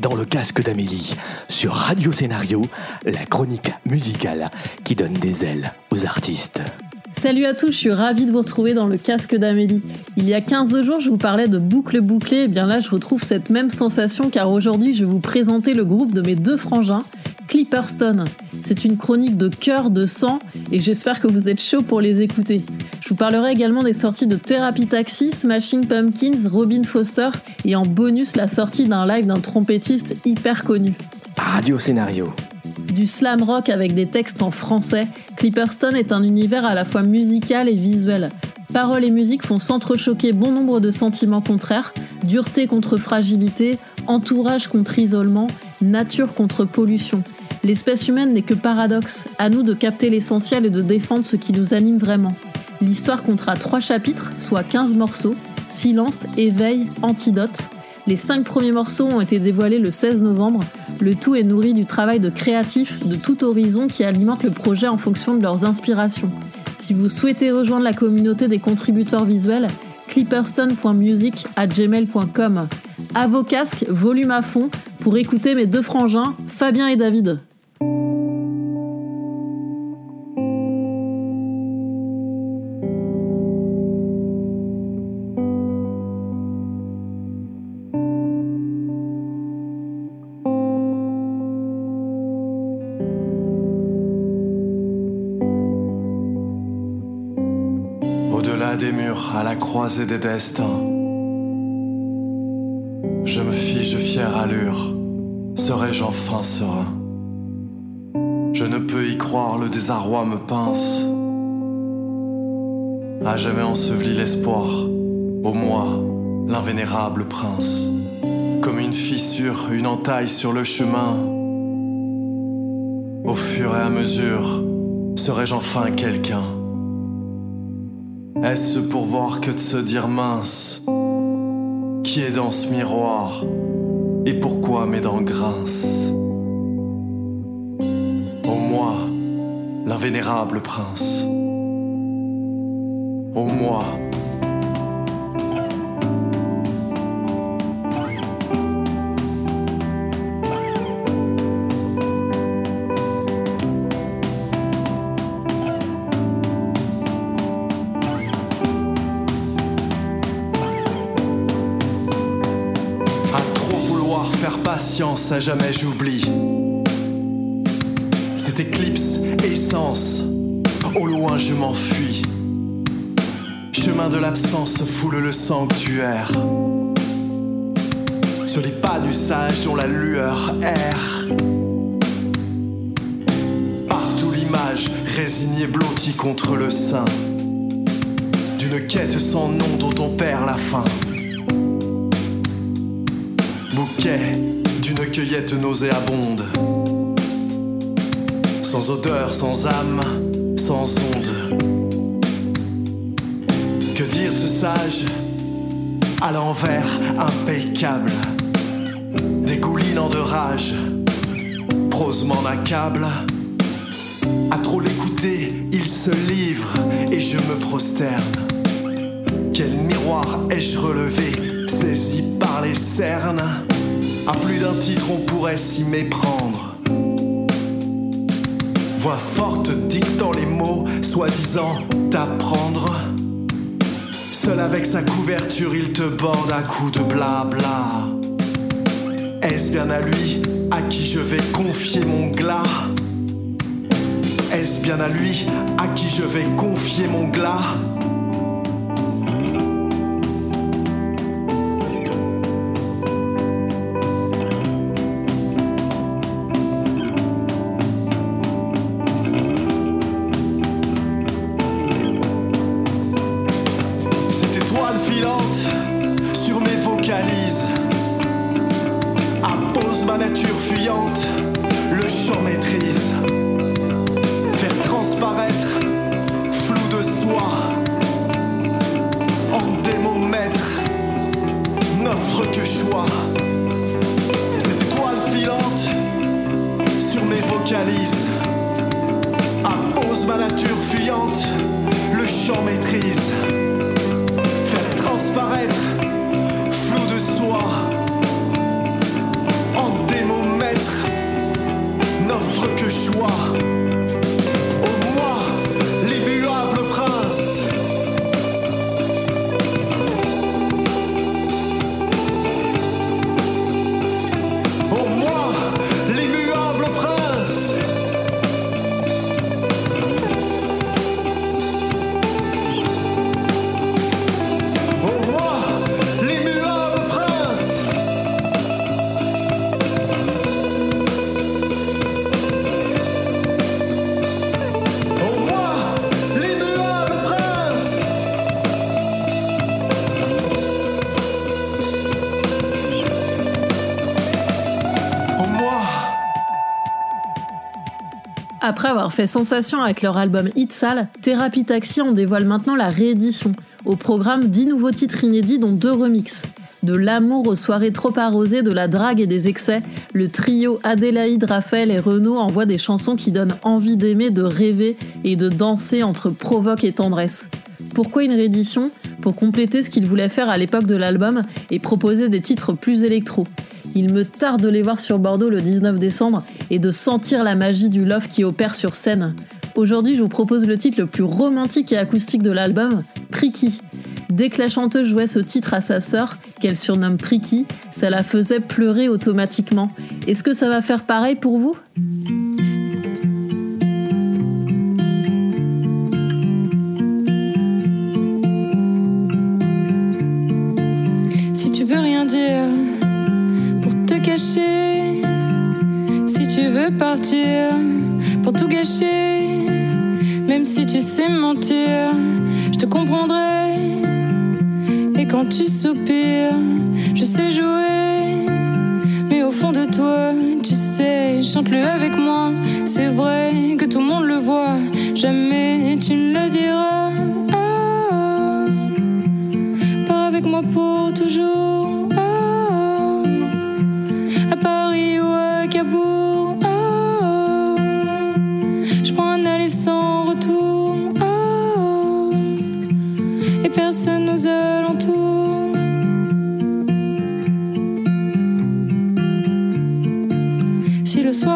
dans le casque d'Amélie, sur Radio Scénario, la chronique musicale qui donne des ailes aux artistes. Salut à tous, je suis ravie de vous retrouver dans le casque d'Amélie. Il y a 15 jours, je vous parlais de boucle bouclée, et bien là, je retrouve cette même sensation car aujourd'hui, je vais vous présenter le groupe de mes deux frangins, Clipperstone. C'est une chronique de cœur, de sang, et j'espère que vous êtes chaud pour les écouter. Je vous parlerai également des sorties de Therapy Taxi, Smashing Pumpkins, Robin Foster, et en bonus la sortie d'un live d'un trompettiste hyper connu. Radio Scénario. Du slam rock avec des textes en français, Clipperstone est un univers à la fois musical et visuel. Paroles et musique font s'entrechoquer bon nombre de sentiments contraires, dureté contre fragilité, entourage contre isolement, nature contre pollution. L'espèce humaine n'est que paradoxe, à nous de capter l'essentiel et de défendre ce qui nous anime vraiment. L'histoire comptera trois chapitres, soit 15 morceaux, silence, éveil, antidote. Les cinq premiers morceaux ont été dévoilés le 16 novembre. Le tout est nourri du travail de créatifs de tout horizon qui alimentent le projet en fonction de leurs inspirations. Si vous souhaitez rejoindre la communauté des contributeurs visuels, clipperstone.music à gmail.com. À vos casques, volume à fond, pour écouter mes deux frangins, Fabien et David. Croisée des destins, je me fige fière allure, serai-je enfin serein? Je ne peux y croire, le désarroi me pince. À jamais enseveli l'espoir, au moi, l'invénérable prince. Comme une fissure, une entaille sur le chemin. Au fur et à mesure, serai-je enfin quelqu'un? Est-ce pour voir que de se dire mince Qui est dans ce miroir Et pourquoi mes dents grincent? Au moi, l'invénérable prince. Au moi, jamais j'oublie. Cette éclipse, essence, au loin je m'enfuis. Chemin de l'absence foule le sanctuaire. Sur les pas du sage dont la lueur erre. Partout l'image, résignée blottie contre le sein. D'une quête sans nom dont on perd la fin bouquet d'une cueillette nauséabonde. Sans odeur, sans âme, sans onde. Que dire ce sage à l'envers impeccable, dégoulinant de rage, prose m'en accable. À trop l'écouter, il se livre et je me prosterne. Quel miroir ai-je relevé, saisi par les cernes? À plus d'un titre, on pourrait s'y méprendre. Voix forte dictant les mots, soi-disant t'apprendre. Seul avec sa couverture, il te borde à coups de blabla. Est-ce bien à lui à qui je vais confier mon glas? Est-ce bien à lui à qui je vais confier mon glas? Que choix. Cette étoile filante sur mes vocalises impose ma nature fuyante, le chant maîtrise. Faire transparaître flou de soi en démomètre n'offre que choix. Après avoir fait sensation avec leur album Hit Sale, Therapy Taxi en dévoile maintenant la réédition. Au programme 10 nouveaux titres inédits dont deux remixes. De l'amour aux soirées trop arrosées, de la drague et des excès, le trio Adélaïde, Raphaël et Renaud envoie des chansons qui donnent envie d'aimer, de rêver et de danser entre provoque et tendresse. Pourquoi une réédition? Pour compléter ce qu'ils voulaient faire à l'époque de l'album et proposer des titres plus électro. Il me tarde de les voir sur Bordeaux le 19 décembre et de sentir la magie du love qui opère sur scène. Aujourd'hui, je vous propose le titre le plus romantique et acoustique de l'album, Priki. Dès que la chanteuse jouait ce titre à sa sœur, qu'elle surnomme Priki, ça la faisait pleurer automatiquement. Est-ce que ça va faire pareil pour vous? Si tu sais mentir, je te comprendrai. Et quand tu soupires, je sais jouer. Mais au fond de toi, tu sais, chante-le avec moi.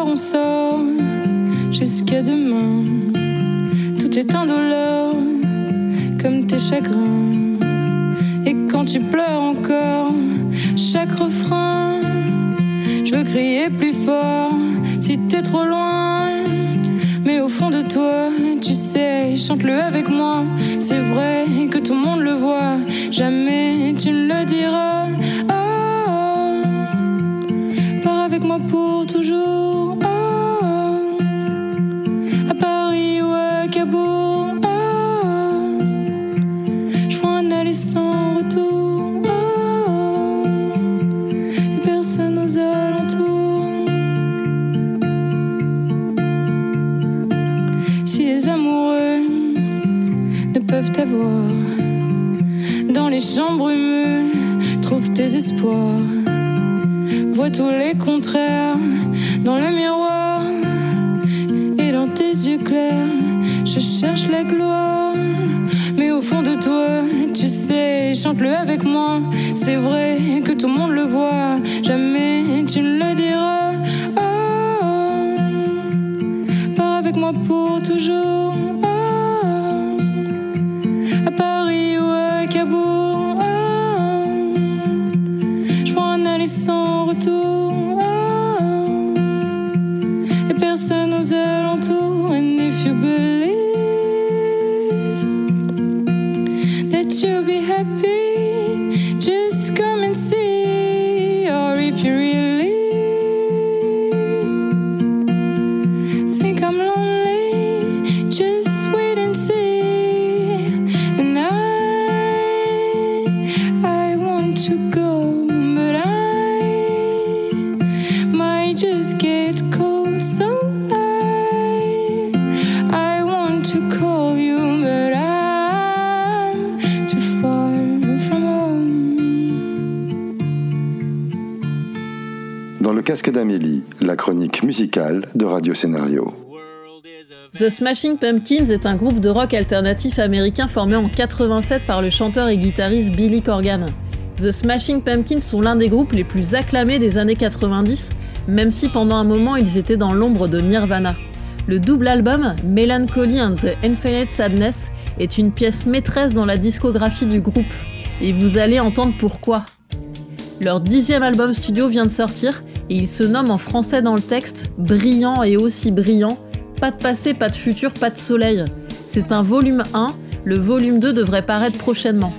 On sort jusqu'à demain, tout est indolore comme tes chagrins. Et quand tu pleures encore, chaque refrain, je veux crier plus fort si t'es trop loin. Mais au fond de toi, tu sais, chante-le avec moi. C'est vrai que tout le monde le voit, jamais tu ne le diras. Oh, pars avec moi pour toujours. Tous les contraires dans le miroir et dans tes yeux clairs. Je cherche la gloire, mais au fond de toi, tu sais, chante-le avec moi. C'est vrai que tout le monde le voit, jamais tu ne le. d'Amélie, la chronique musicale de Radio Scénario. The Smashing Pumpkins est un groupe de rock alternatif américain formé en 87 par le chanteur et guitariste Billy Corgan. The Smashing Pumpkins sont l'un des groupes les plus acclamés des années 90, même si pendant un moment ils étaient dans l'ombre de Nirvana. Le double album Melancholy and the Infinite Sadness est une pièce maîtresse dans la discographie du groupe, et vous allez entendre pourquoi. Leur dixième album studio vient de sortir et il se nomme en français dans le texte Brillant et aussi brillant, pas de passé, pas de futur, pas de soleil. C'est un volume 1, le volume 2 devrait paraître prochainement.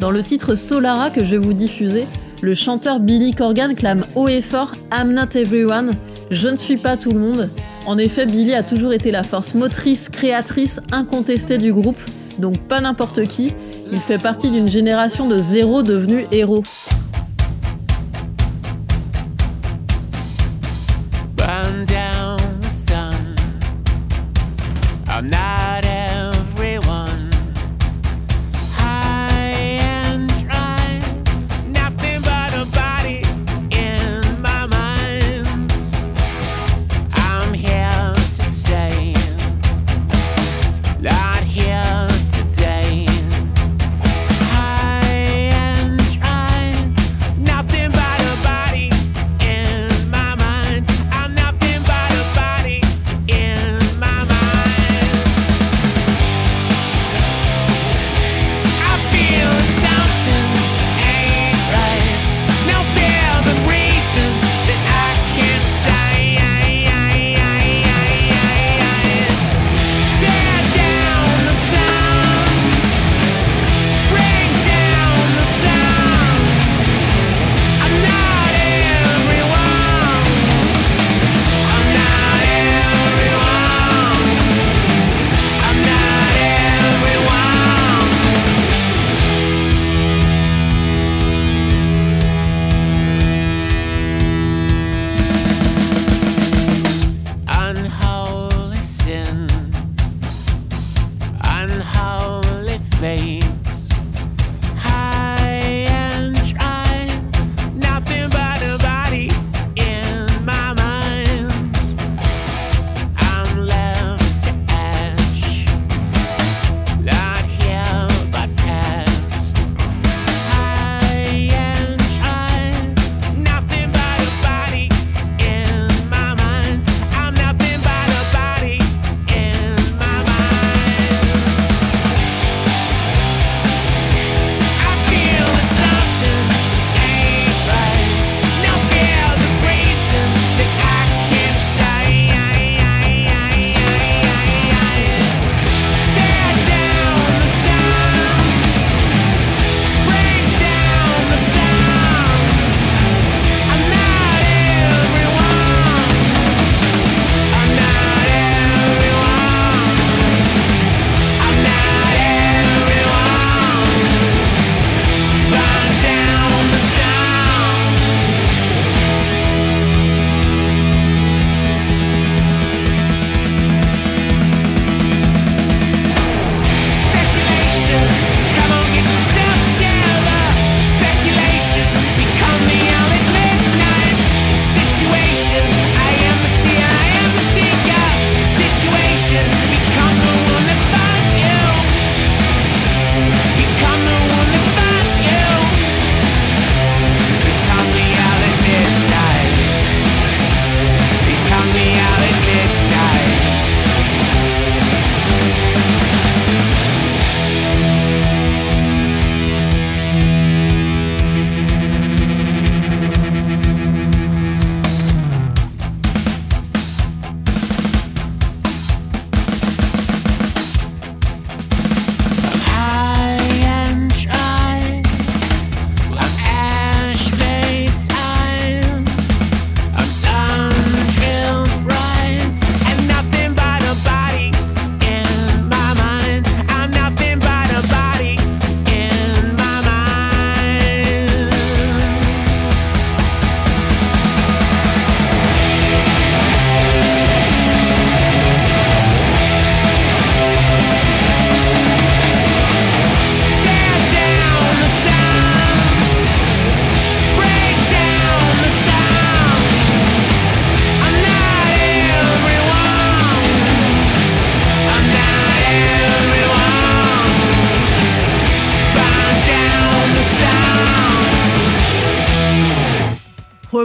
Dans le titre Solara que je vais vous diffuser, le chanteur Billy Corgan clame haut et fort I'm not everyone, je ne suis pas tout le monde. En effet, Billy a toujours été la force motrice, créatrice, incontestée du groupe, donc pas n'importe qui. Il fait partie d'une génération de zéro devenus héros.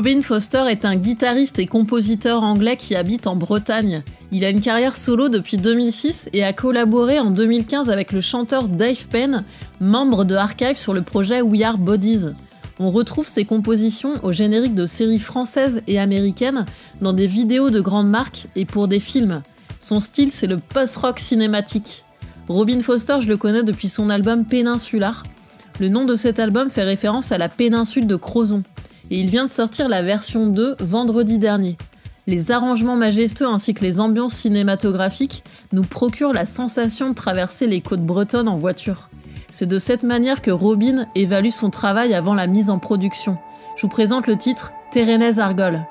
Robin Foster est un guitariste et compositeur anglais qui habite en Bretagne. Il a une carrière solo depuis 2006 et a collaboré en 2015 avec le chanteur Dave Penn, membre de Archive sur le projet We Are Bodies. On retrouve ses compositions au générique de séries françaises et américaines, dans des vidéos de grandes marques et pour des films. Son style, c'est le post-rock cinématique. Robin Foster, je le connais depuis son album Péninsular. Le nom de cet album fait référence à la péninsule de Crozon et il vient de sortir la version 2 vendredi dernier. Les arrangements majestueux ainsi que les ambiances cinématographiques nous procurent la sensation de traverser les côtes bretonnes en voiture. C'est de cette manière que Robin évalue son travail avant la mise en production. Je vous présente le titre Térénèse Argol.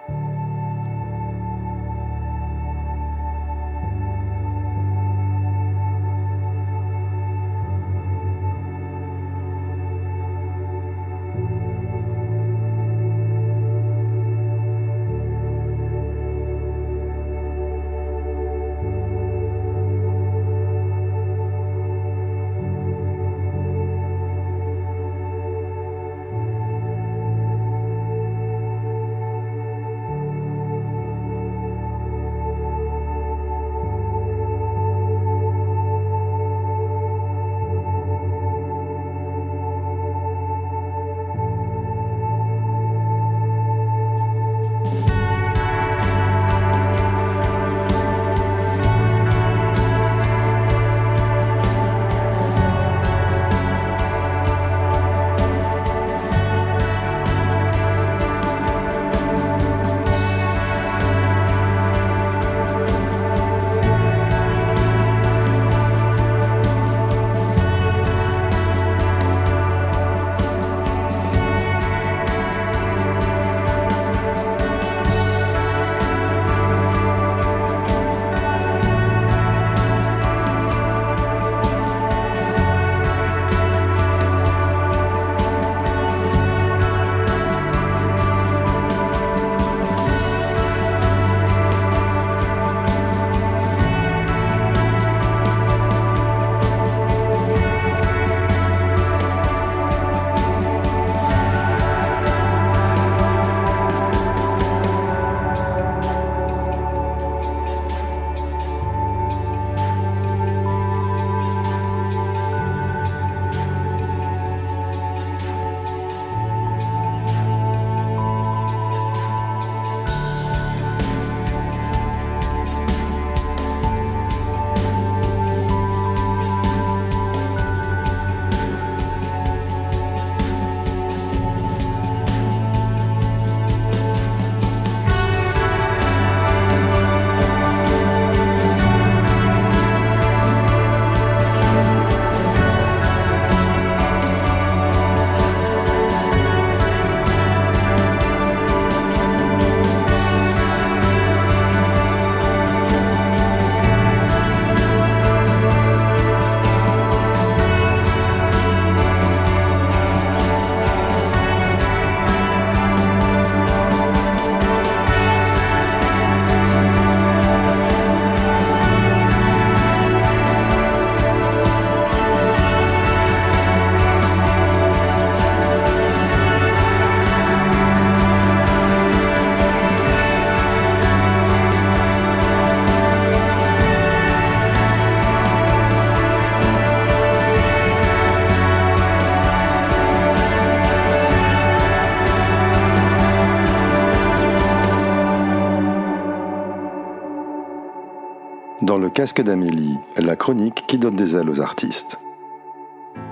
Dans le casque d'Amélie, la chronique qui donne des ailes aux artistes.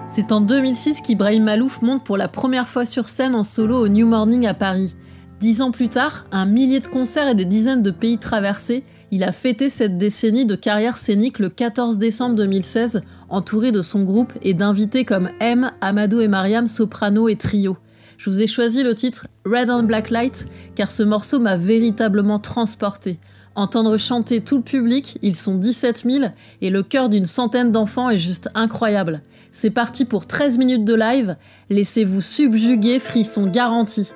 C'est en 2006 qu'Ibrahim Malouf monte pour la première fois sur scène en solo au New Morning à Paris. Dix ans plus tard, un millier de concerts et des dizaines de pays traversés, il a fêté cette décennie de carrière scénique le 14 décembre 2016, entouré de son groupe et d'invités comme M, Amadou et Mariam, soprano et trio. Je vous ai choisi le titre Red and Black Light car ce morceau m'a véritablement transporté. Entendre chanter tout le public, ils sont 17 000 et le cœur d'une centaine d'enfants est juste incroyable. C'est parti pour 13 minutes de live, laissez-vous subjuguer, frisson garanti.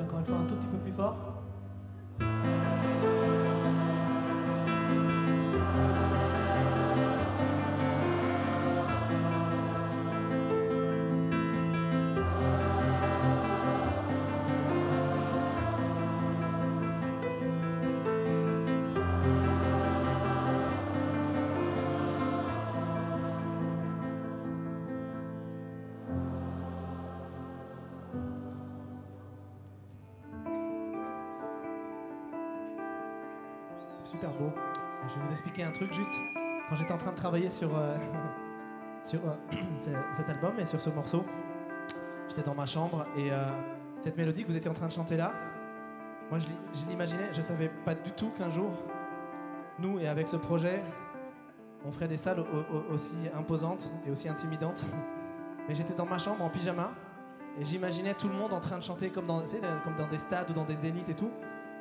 Encore une fois un tout petit peu plus fort. Super beau. Je vais vous expliquer un truc juste. Quand j'étais en train de travailler sur, euh, sur euh, ce- cet album et sur ce morceau, j'étais dans ma chambre et euh, cette mélodie que vous étiez en train de chanter là, moi je l'i- je l'imaginais, je savais pas du tout qu'un jour, nous et avec ce projet, on ferait des salles au- au- aussi imposantes et aussi intimidantes. Mais j'étais dans ma chambre en pyjama et j'imaginais tout le monde en train de chanter comme dans, comme dans des stades ou dans des zéniths et tout.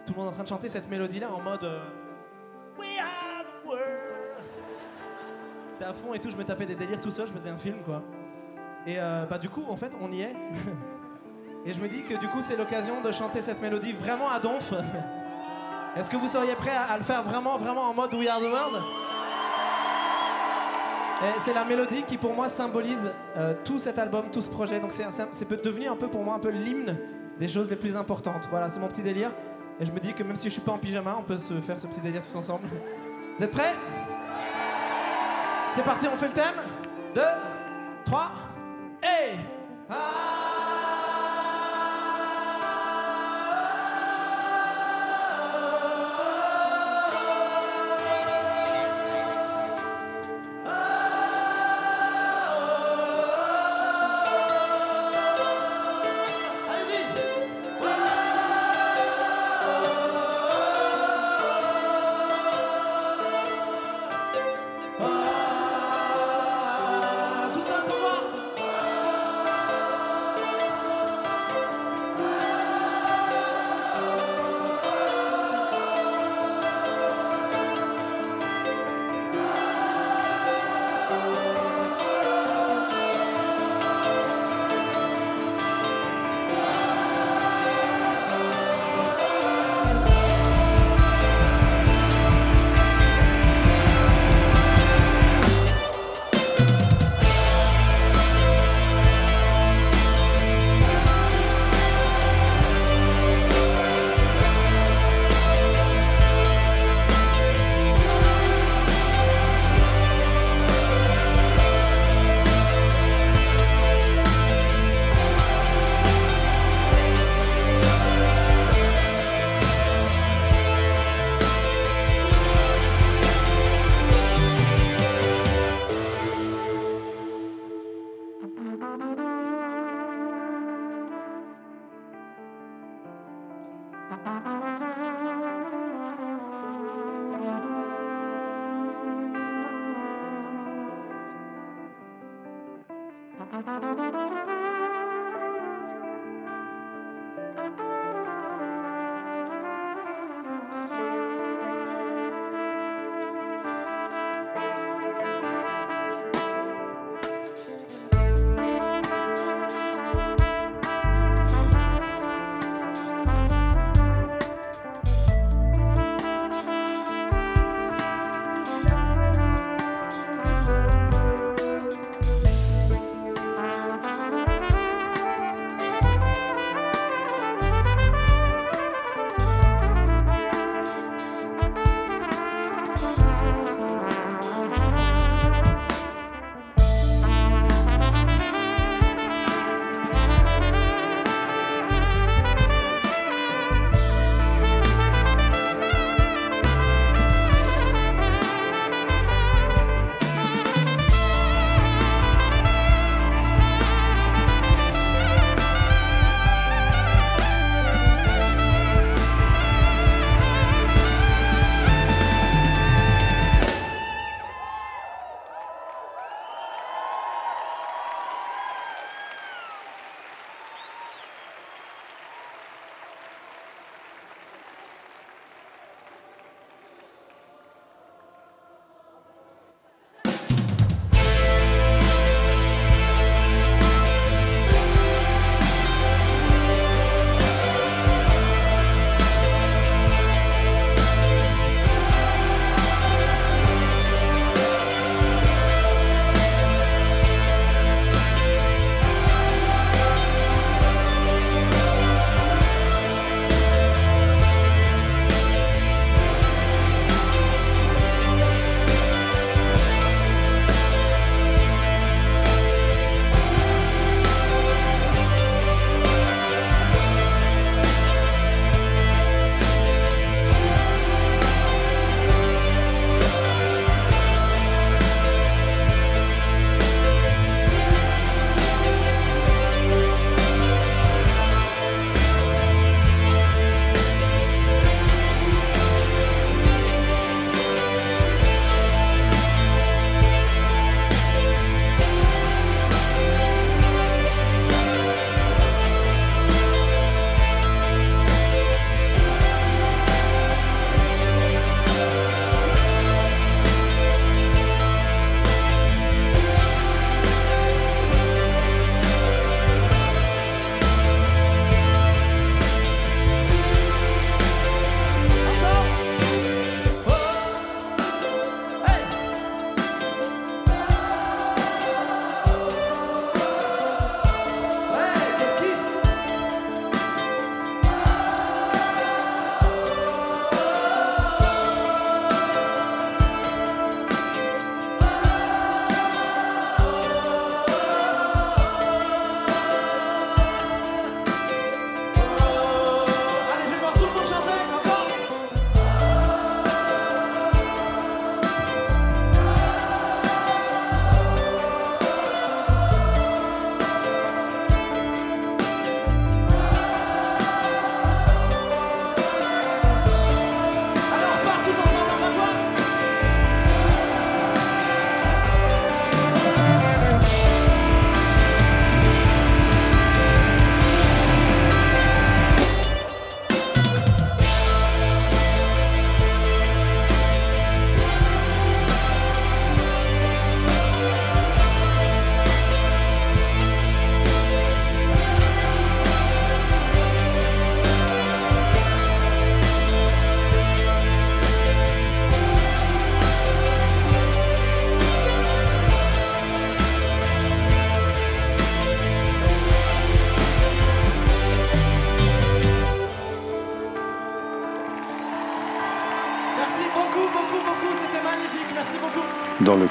Tout le monde en train de chanter cette mélodie-là en mode We are the world. J'étais à fond et tout, je me tapais des délires tout seul, je faisais un film quoi. Et euh, bah du coup, en fait, on y est. et je me dis que du coup, c'est l'occasion de chanter cette mélodie vraiment à donf. Est-ce que vous seriez prêts à, le faire vraiment, vraiment en mode We are the world? C'est la mélodie qui pour moi symbolise euh, tout cet album, tout ce projet. Donc c'est, peut devenu un peu pour moi un peu l'hymne des choses les plus importantes. Voilà, c'est mon petit délire. Et je me dis que même si je suis pas en pyjama, on peut se faire ce petit délire tous ensemble. Vous êtes prêts? C'est parti, on fait le thème. 2, 3,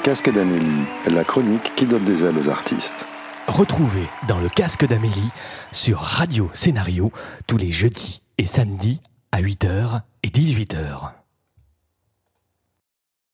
Casque d'Amélie, la chronique qui donne des ailes aux artistes. Retrouvez dans le casque d'Amélie sur Radio Scénario tous les jeudis et samedis à 8h et 18h.